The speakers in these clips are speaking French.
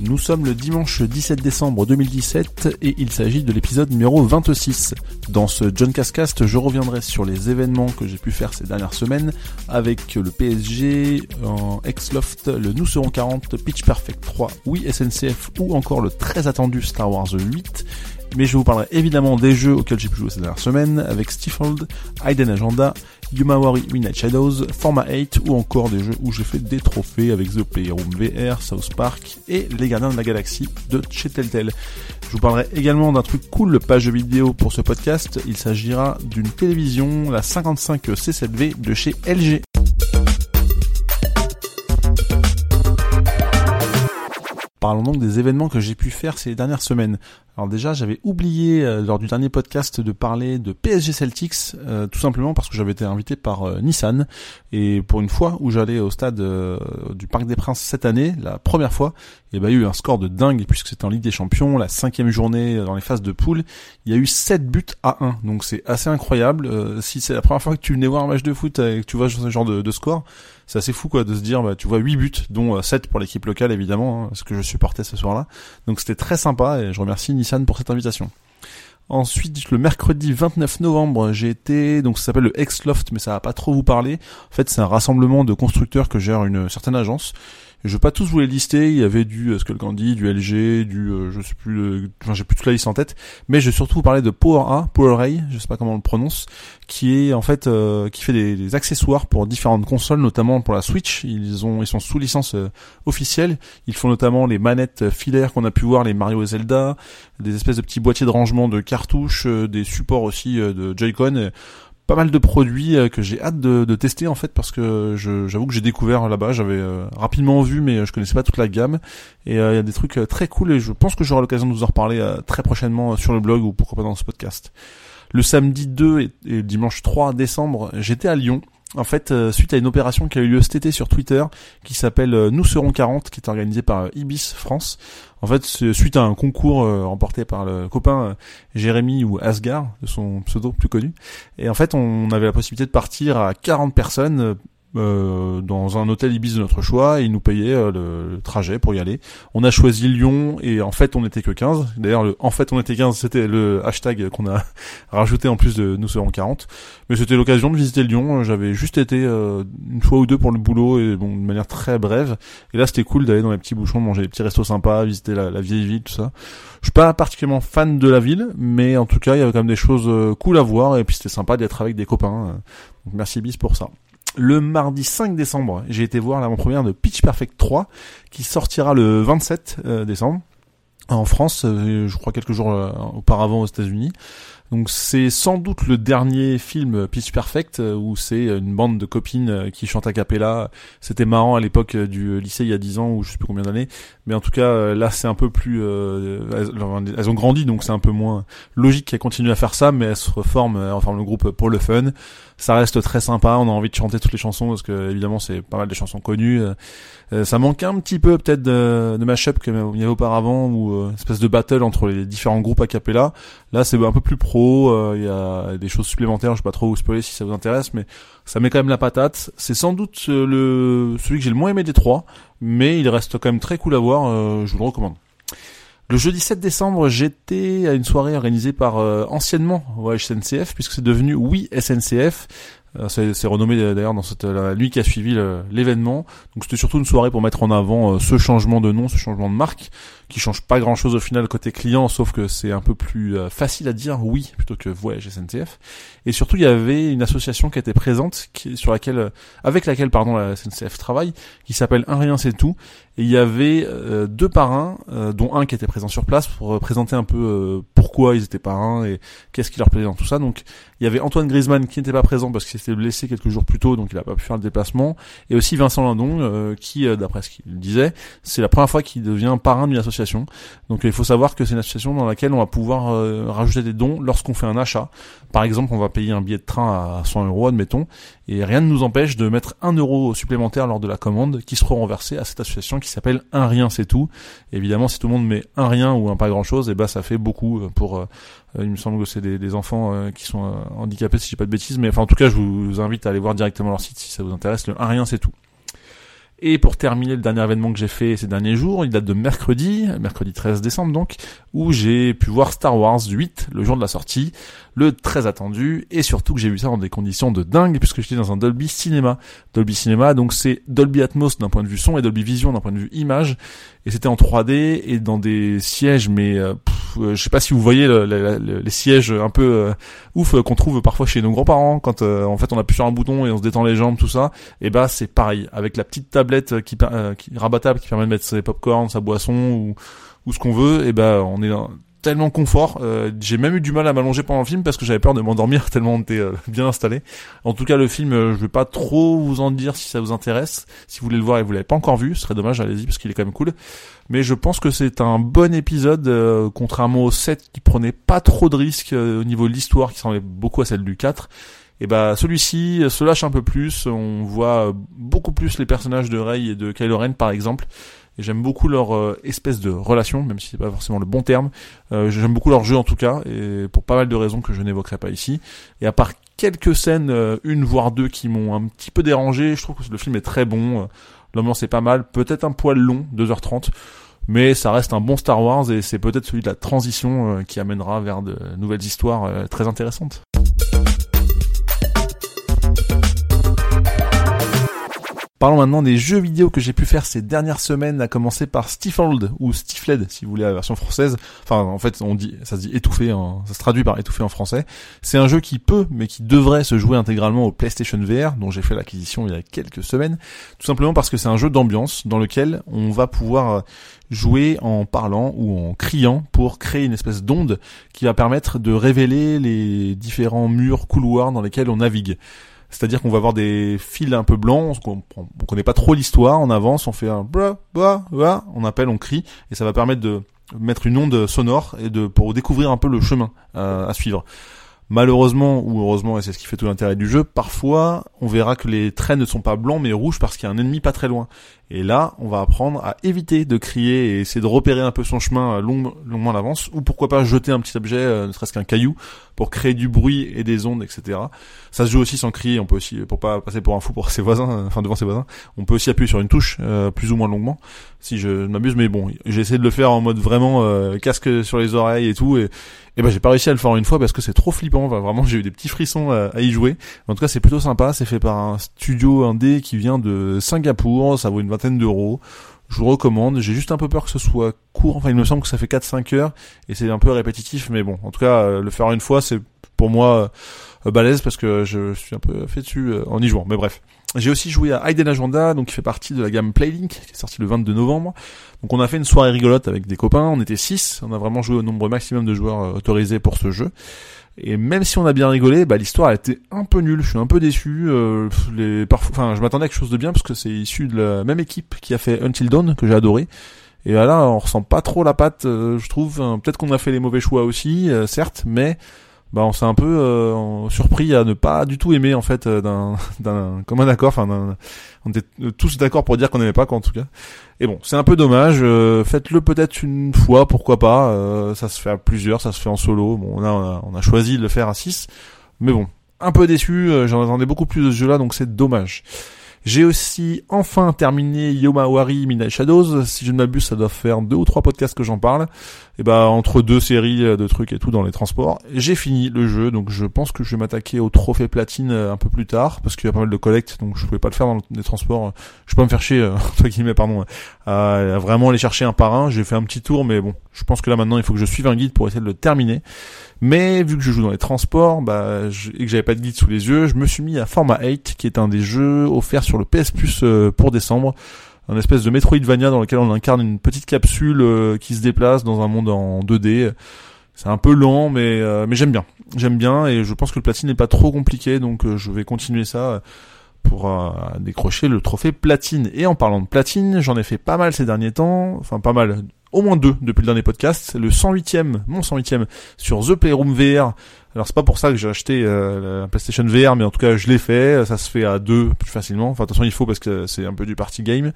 Nous sommes le dimanche 17 décembre 2017 et il s'agit de l'épisode numéro 26. Dans ce John Cascast, je reviendrai sur les événements que j'ai pu faire ces dernières semaines avec le PSG en X-Loft, le Nous serons 40, Pitch Perfect 3, oui SNCF ou encore le très attendu Star Wars 8 mais je vous parlerai évidemment des jeux auxquels j'ai pu jouer ces dernières semaines avec Stifled, Hidden Agenda, Yumawari Midnight Shadows, Format 8 ou encore des jeux où j'ai fait des trophées avec The Playroom VR, South Park et Les Gardiens de la Galaxie de chez Telltale. Je vous parlerai également d'un truc cool, page vidéo pour ce podcast. Il s'agira d'une télévision, la 55 C7V de chez LG. Parlons donc des événements que j'ai pu faire ces dernières semaines. Alors déjà, j'avais oublié euh, lors du dernier podcast de parler de PSG Celtics, euh, tout simplement parce que j'avais été invité par euh, Nissan. Et pour une fois où j'allais au stade du Parc des Princes cette année, la première fois, il y a eu un score de dingue puisque c'était en Ligue des Champions, la cinquième journée dans les phases de poule. Il y a eu 7 buts à 1, donc c'est assez incroyable. si c'est la première fois que tu venais voir un match de foot et que tu vois ce genre de, score, c'est assez fou quoi de se dire bah tu vois 8 buts dont 7 pour l'équipe locale évidemment hein, que je supportais ce soir-là. Donc c'était très sympa et je remercie Nissan pour cette invitation. Ensuite, le mercredi 29 novembre, j'ai été, donc ça s'appelle le X-Loft, mais ça va pas trop vous parler. En fait, c'est un rassemblement de constructeurs que gère une certaine agence. Je vais pas tous vous les lister, il y avait du euh, Skullcandy, du LG, du euh, je sais plus euh, enfin j'ai plus toute la liste en tête, mais je vais surtout vous parler de Power A, Power Ray, je sais pas comment on le prononce, qui est en fait qui fait des, accessoires pour différentes consoles, notamment pour la Switch. Ils ont ils sont sous licence officielle. Ils font notamment les manettes filaires qu'on a pu voir, les Mario et Zelda, des espèces de petits boîtiers de rangement de cartouches, des supports aussi de Joy-Con pas mal de produits euh, que j'ai hâte de, tester en fait parce que j'avoue que j'ai découvert là-bas, j'avais euh, rapidement vu mais euh, je connaissais pas toute la gamme et il y a des trucs très cool et je pense que j'aurai l'occasion de vous en reparler très prochainement sur le blog ou pourquoi pas dans ce podcast. Le samedi 2 et, et dimanche 3 décembre, j'étais à Lyon en fait, suite à une opération qui a eu lieu cet été sur Twitter, qui s'appelle Nous serons 40, qui est organisée par Ibis France. En fait, suite à un concours euh, remporté par le copain euh, Jérémy ou Asgard, de son pseudo plus connu. Et en fait, on avait la possibilité de partir à 40 personnes euh, euh, dans un hôtel Ibis de notre choix et ils nous payaient euh, le, trajet pour y aller. On a choisi Lyon et en fait on n'était que 15. D'ailleurs le en fait on était 15 c'était le hashtag qu'on a rajouté en plus de nous serons 40. Mais c'était l'occasion de visiter Lyon. J'avais juste été euh, une fois ou deux pour le boulot et bon de manière très brève. Et là c'était cool d'aller dans les petits bouchons, manger des petits restos sympas, visiter la, la, vieille ville, tout ça. Je suis pas particulièrement fan de la ville, mais en tout cas il y avait quand même des choses cool à voir et puis c'était sympa d'être avec des copains. Donc merci Ibis pour ça le mardi 5 décembre, j'ai été voir l'avant-première de Pitch Perfect 3 qui sortira le 27 euh, décembre en France, euh, je crois quelques jours euh, auparavant aux États-Unis. Donc c'est sans doute le dernier film Pitch Perfect où c'est une bande de copines qui chantent a cappella. C'était marrant à l'époque du lycée il y a 10 ans ou je sais plus combien d'années, mais en tout cas là c'est un peu plus elles, ont grandi donc c'est un peu moins logique qu'elles continuent à faire ça mais elles se reforment, elles reforment le groupe pour le fun ça reste très sympa. On a envie de chanter toutes les chansons parce que évidemment c'est pas mal de chansons connues. Euh, euh, ça manque un petit peu peut-être de, de mashup qu'il y avait auparavant ou euh, espèce de battle entre les différents groupes a cappella. Là c'est un peu plus pro. Il y a des choses supplémentaires. Je sais pas trop vous spoiler si ça vous intéresse, mais ça met quand même la patate. C'est sans doute le celui que j'ai le moins aimé des trois, mais il reste quand même très cool à voir. je vous le recommande. Le jeudi 7 décembre, j'étais à une soirée organisée par euh, anciennement ouais, SNCF, puisque c'est devenu Oui SNCF. Euh, c'est renommé d'ailleurs dans cette la nuit qui a suivi l'événement. Donc c'était surtout une soirée pour mettre en avant euh, ce changement de nom, ce changement de marque, qui change pas grand chose au final côté client, sauf que c'est un peu plus facile à dire oui plutôt que voyage SNCF. Et surtout il y avait une association qui était présente, qui, sur laquelle, avec laquelle pardon la SNCF travaille, qui s'appelle Un rien c'est tout, et il y avait euh, deux parrains, euh, dont un qui était présent sur place pour présenter un peu euh, pourquoi ils étaient parrains et qu'est-ce qui leur plaisait dans tout ça. Donc il y avait Antoine Griezmann qui n'était pas présent parce qu'il s'était blessé quelques jours plus tôt, donc il n'a pas pu faire le déplacement. Et aussi Vincent Lindon, qui, d'après ce qu'il disait, c'est la première fois qu'il devient parrain d'une association. Donc il faut savoir que c'est une association dans laquelle on va pouvoir rajouter des dons lorsqu'on fait un achat. Par exemple, on va payer un billet de train à 100 euros, admettons, et rien ne nous empêche de mettre un euro supplémentaire lors de la commande qui sera renversé à cette association qui s'appelle Un rien c'est tout. évidemment, si tout le monde met un rien ou un pas grand chose, et eh ben ça fait beaucoup pour. il me semble que c'est des, enfants qui sont handicapés, si j'ai pas de bêtises, mais enfin en tout cas, je vous invite à aller voir directement leur site si ça vous intéresse. Le Un rien c'est tout. Et pour terminer le dernier événement que j'ai fait ces derniers jours, il date de mercredi, mercredi 13 décembre donc, où j'ai pu voir Star Wars 8 le jour de la sortie, le très attendu, et surtout que j'ai vu ça dans des conditions de dingue, puisque j'étais dans un Dolby Cinema. Dolby Cinema, donc c'est Dolby Atmos d'un point de vue son et Dolby Vision d'un point de vue image, et c'était en 3D et dans des sièges, mais euh, euh, je sais pas si vous voyez les sièges un peu euh, ouf qu'on trouve parfois chez nos grands-parents quand en fait on appuie sur un bouton et on se détend les jambes, tout ça. Et bah c'est pareil avec la petite tablette qui, qui rabattable qui permet de mettre ses popcorn, sa boisson ou ou ce qu'on veut. Et bah on est tellement confort. Euh, j'ai même eu du mal à m'allonger pendant le film parce que j'avais peur de m'endormir tellement on était euh, bien installé. En tout cas, le film, euh, je vais pas trop vous en dire si ça vous intéresse. Si vous voulez le voir et vous l'avez pas encore vu, ce serait dommage, allez-y parce qu'il est quand même cool. Mais je pense que c'est un bon épisode, contrairement au 7 qui prenait pas trop de risques au niveau de l'histoire, qui ressemblait beaucoup à celle du 4. Et bah celui-ci se lâche un peu plus, on voit beaucoup plus les personnages de Rey et de Kylo Ren par exemple et j'aime beaucoup leur euh, espèce de relation, même si c'est pas forcément le bon terme. Euh, j'aime beaucoup leur jeu en tout cas, et pour pas mal de raisons que je n'évoquerai pas ici. Et à part quelques scènes, euh, une voire deux, qui m'ont un petit peu dérangé, je trouve que le film est très bon. L'ambiance est pas mal, peut-être un poil long, 2h30 mais ça reste un bon Star Wars et c'est peut-être celui de la transition qui amènera vers de nouvelles histoires très intéressantes. Parlons maintenant des jeux vidéo que j'ai pu faire ces dernières semaines, à commencer par Stifled ou Stifled si vous voulez la version française. Enfin, en fait, on dit, ça se dit étouffé, ça se traduit par étouffé en français. C'est un jeu qui peut, mais qui devrait se jouer intégralement au PlayStation VR, dont j'ai fait l'acquisition il y a quelques semaines, tout simplement parce que c'est un jeu d'ambiance dans lequel on va pouvoir euh, jouer en parlant ou en criant pour créer une espèce d'onde qui va permettre de révéler les différents murs, couloirs dans lesquels on navigue. C'est-à-dire qu'on va avoir des fils un peu blancs, on, on, connaît pas trop l'histoire, on avance, on fait un bra, bra, bra, on appelle, on crie, et ça va permettre de mettre une onde sonore et de pour découvrir un peu le chemin euh, à suivre. Malheureusement ou heureusement, et c'est ce qui fait tout l'intérêt du jeu, parfois on verra que les traits ne sont pas blancs mais rouges parce qu'il y a un ennemi pas très loin. Et là, on va apprendre à éviter de crier et essayer de repérer un peu son chemin long, longuement à l'avance, ou pourquoi pas jeter un petit objet, euh, ne serait-ce qu'un caillou, pour créer du bruit et des ondes, etc. Ça se joue aussi sans crier, on peut aussi, pour pas passer pour un fou pour ses voisins, euh, enfin devant ses voisins, on peut aussi appuyer sur une touche, euh, plus ou moins longuement, si je m'abuse, mais bon, j'ai essayé de le faire en mode vraiment casque sur les oreilles et tout, et, et ben j'ai pas réussi à le faire une fois parce que c'est trop flippant, vraiment j'ai eu des petits frissons à, à, y jouer. En tout cas, c'est plutôt sympa, c'est fait par un studio indé qui vient de Singapour, ça vaut une d'euros. Je vous recommande. J'ai juste un peu peur que ce soit court. Enfin, il me semble que ça fait 4-5 heures et c'est un peu répétitif, mais bon, en tout cas, euh, le faire une fois, c'est pour moi euh, balèze parce que je suis un peu fait dessus euh, en y jouant. Mais bref. J'ai aussi joué à Aiden Agenda, donc qui fait partie de la gamme Playlink, qui est sortie le 22 novembre. Donc on a fait une soirée rigolote avec des copains, on était 6, on a vraiment joué au nombre maximum de joueurs autorisés pour ce jeu. Et même si on a bien rigolé, bah, l'histoire a été un peu nulle. Je suis un peu déçu. Euh, les, parfois, enfin, je m'attendais à quelque chose de bien parce que c'est issu de la même équipe qui a fait Until Dawn que j'ai adoré. Et là, on ressent pas trop la patte, euh, je trouve. Peut-être qu'on a fait les mauvais choix aussi, euh, certes, mais bah on s'est un peu euh, surpris à ne pas du tout aimer en fait euh, d'un d'un commun accord. Enfin on était tous d'accord pour dire qu'on n'aimait pas quoi en tout cas. Et bon c'est un peu dommage euh, faites-le peut-être une fois pourquoi pas ça se fait à plusieurs ça se fait en solo. Bon là on a, on a choisi de le faire à 6 mais bon un peu déçu j'en attendais beaucoup plus de ce jeu là donc c'est dommage j'ai aussi enfin terminé Yomawari Midnight Shadows. Si je ne m'abuse, ça doit faire deux ou trois podcasts que j'en parle. Et bah entre deux séries de trucs et tout dans les transports, j'ai fini le jeu. Donc je pense que je vais m'attaquer au trophée platine euh, un peu plus tard parce qu'il y a pas mal de collectes, donc je pouvais pas le faire dans les transports. Je peux pas me faire chier euh, entre guillemets, pardon, à vraiment aller chercher un par un. J'ai fait un petit tour, mais bon, je pense que là maintenant il faut que je suive un guide pour essayer de le terminer. Mais vu que je joue dans les transports, bah, et que j'avais pas de guide sous les yeux, je me suis mis à Forma 8, qui est un des jeux offerts sur le PS Plus euh, pour décembre. Un espèce de Metroidvania dans lequel on incarne une petite capsule euh, qui se déplace dans un monde en 2D. C'est un peu lent, mais, euh, mais j'aime bien. J'aime bien et je pense que le platine n'est pas trop compliqué, donc je vais continuer ça pour décrocher le trophée platine. Et en parlant de platine, j'en ai fait pas mal ces derniers temps, enfin pas mal, au moins deux depuis le dernier podcast. Le 108e, mon 108e sur The Playroom VR, Alors c'est pas pour ça que j'ai acheté euh, la PlayStation VR, mais en tout cas je l'ai fait. Ça se fait à deux plus facilement. Enfin attention il faut parce que c'est un peu du party game.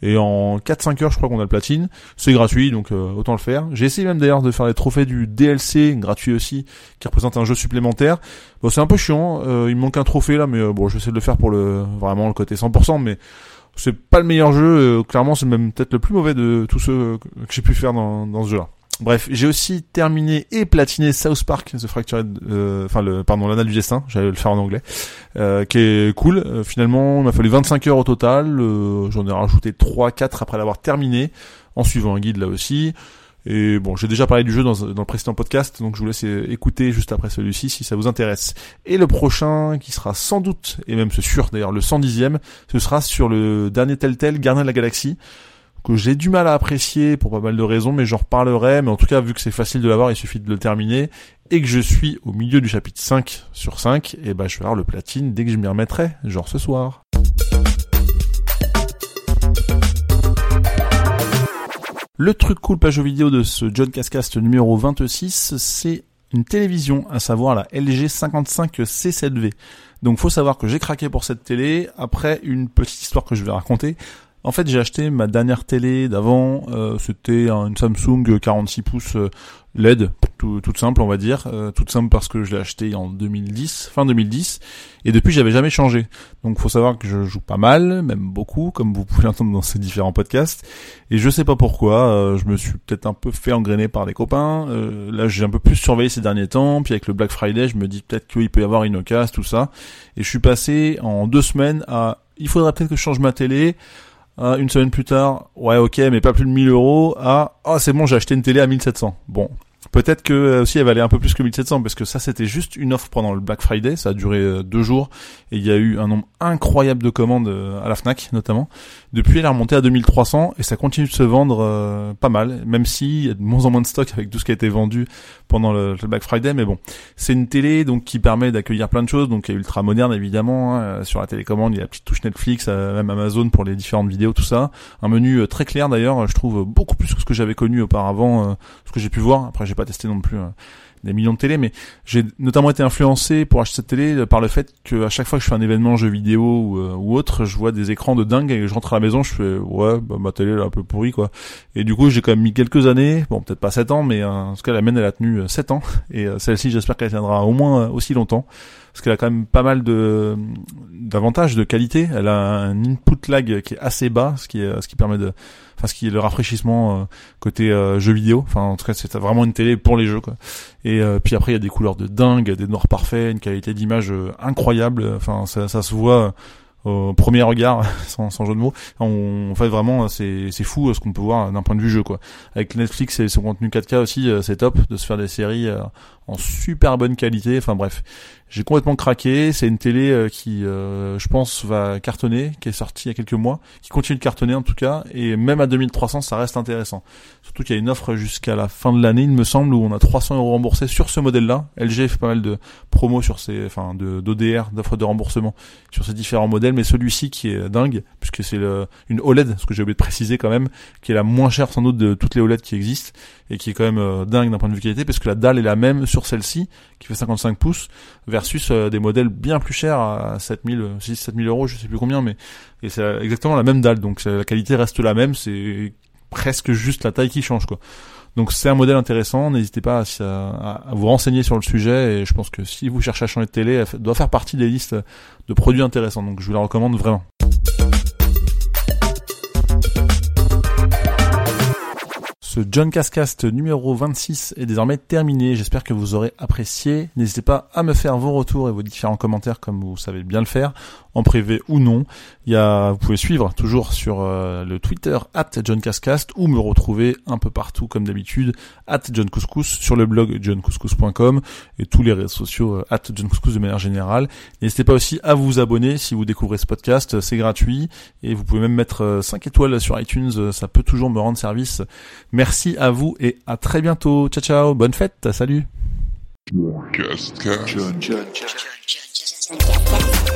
Et en 4-5 heures je crois qu'on a le platine. C'est gratuit donc euh, autant le faire. J'ai essayé même d'ailleurs de faire les trophées du DLC gratuit aussi, qui représente un jeu supplémentaire. Bon c'est un peu chiant. Euh, il me manque un trophée là, mais bon je vais essayer de le faire pour le vraiment le côté 100%, mais c'est pas le meilleur jeu. clairement c'est même peut-être le plus mauvais de tous ceux que j'ai pu faire dans, dans ce jeu-là. Bref, j'ai aussi terminé et platiné South Park, The Fractured, euh, enfin le, pardon, du destin, j'allais le faire en anglais, euh, qui est cool. Euh, finalement, il m'a fallu 25 heures au total. J'en ai rajouté 3-4 après l'avoir terminé, en suivant un guide là aussi. Et bon, j'ai déjà parlé du jeu dans, le précédent podcast, donc je vous laisse écouter juste après celui-ci si ça vous intéresse. Et le prochain, qui sera sans doute, et même c'est sûr d'ailleurs, le 110e, ce sera sur le dernier Telltale, Gardien de la Galaxie que j'ai du mal à apprécier pour pas mal de raisons, mais j'en reparlerai. Mais en tout cas, vu que c'est facile de l'avoir, il suffit de le terminer. Et que je suis au milieu du chapitre 5 sur 5, et ben je vais avoir le platine dès que je m'y remettrai, genre ce soir. Le truc cool page vidéo de ce John Cascast numéro 26, c'est une télévision, à savoir la LG 55 C7V. Donc faut savoir que j'ai craqué pour cette télé après une petite histoire que je vais raconter. En fait, j'ai acheté ma dernière télé d'avant. Euh, c'était une Samsung 46 pouces euh, LED, toute simple, on va dire. Euh, toute simple parce que je l'ai acheté en 2010, fin 2010. Et depuis, j'avais jamais changé. Donc, faut savoir que je joue pas mal, même beaucoup, comme vous pouvez l'entendre dans ces différents podcasts. Et je sais pas pourquoi. je me suis peut-être un peu fait engrainer par des copains. là, j'ai un peu plus surveillé ces derniers temps. Puis avec le Black Friday, je me dis peut-être qu'il peut y avoir une occasion, tout ça. Et je suis passé en deux semaines à. Il faudrait peut-être que je change ma télé ah, une semaine plus tard, ouais ok, mais pas plus de 1000 euros. Ah, oh, c'est bon, j'ai acheté une télé à 1700. Bon, Peut-être que euh, aussi elle valait un peu plus que 1700 parce que ça c'était juste une offre pendant le Black Friday, ça a duré euh, deux jours et il y a eu un nombre incroyable de commandes euh, à la Fnac notamment. Depuis elle est remontée à 2300 et ça continue de se vendre pas mal, même s'il y a de moins en moins de stock avec tout ce qui a été vendu pendant le, Black Friday. Mais bon, c'est une télé donc qui permet d'accueillir plein de choses, donc ultra moderne évidemment. Hein, sur la télécommande, il y a la petite touche Netflix, même Amazon pour les différentes vidéos, tout ça. Un menu très clair d'ailleurs, je trouve beaucoup plus que ce que j'avais connu auparavant, ce que j'ai pu voir. Après pas testé non plus hein, des millions de télé, mais j'ai notamment été influencé pour acheter cette télé euh, par le fait que à chaque fois que je fais un événement jeu vidéo ou, euh, ou autre, je vois des écrans de dingue et je rentre à la maison, je fais ouais, bah, ma télé elle est un peu pourrie quoi. Et du coup j'ai quand même mis quelques années, bon peut-être pas 7 ans, mais euh, en tout cas la mienne elle a tenu 7 ans et celle-ci j'espère qu'elle tiendra au moins aussi longtemps parce qu'elle a quand même pas mal de d'avantages de qualité. Elle a un input lag qui est assez bas, ce qui est ce qui permet de enfin ce qui est le rafraîchissement euh, côté euh, jeux vidéo. Enfin en tout cas c'est vraiment une télé pour les jeux quoi. Et euh, puis après il y a des couleurs de dingue, des noirs parfaits, une qualité d'image incroyable. Enfin ça, ça se voit au premier regard, sans, sans jeu de mots. En fait, vraiment, c'est, fou ce qu'on peut voir d'un point de vue jeu, quoi. Avec Netflix et son contenu 4K aussi, c'est top de se faire des séries en super bonne qualité. Enfin bref, j'ai complètement craqué. C'est une télé euh, qui, euh, je pense, va cartonner, qui est sortie il y a quelques mois, qui continue de cartonner en tout cas, et même à 2300, ça reste intéressant. Surtout qu'il y a une offre jusqu'à la fin de l'année, il me semble, où on a 300 euros remboursés sur ce modèle-là. LG fait pas mal de promos sur ces, enfin, de d'ODR, d'offres de remboursement sur ces différents modèles, mais celui-ci qui est dingue, puisque c'est une OLED, ce que j'ai oublié de préciser quand même, qui est la moins chère sans doute de toutes les OLED qui existent et qui est quand même euh, dingue d'un point de vue qualité, parce que la dalle est la même sur celle-ci, qui fait 55 pouces, versus euh, des modèles bien plus chers à 7000, 6 7000 euros, je sais plus combien, mais et c'est exactement la même dalle, donc la qualité reste la même, c'est presque juste la taille qui change quoi. Donc c'est un modèle intéressant, n'hésitez pas à, vous renseigner sur le sujet et je pense que si vous cherchez à changer de télé, elle doit faire partie des listes de produits intéressants. Donc je vous la recommande vraiment. Ce John Cascast numéro 26 est désormais terminé. J'espère que vous aurez apprécié. N'hésitez pas à me faire vos retours et vos différents commentaires comme vous savez bien le faire en privé ou non. Il y a, vous pouvez suivre toujours sur euh, le Twitter at John Cascast ou me retrouver un peu partout comme d'habitude at John Couscous sur le blog johncouscous.com et tous les réseaux sociaux euh, at John Couscous de manière générale. N'hésitez pas aussi à vous abonner si vous découvrez ce podcast, c'est gratuit et vous pouvez même mettre 5 euh, étoiles sur iTunes, ça peut toujours me rendre service. Merci à vous et à très bientôt. Ciao ciao, bonne fête, salut. John, John, John,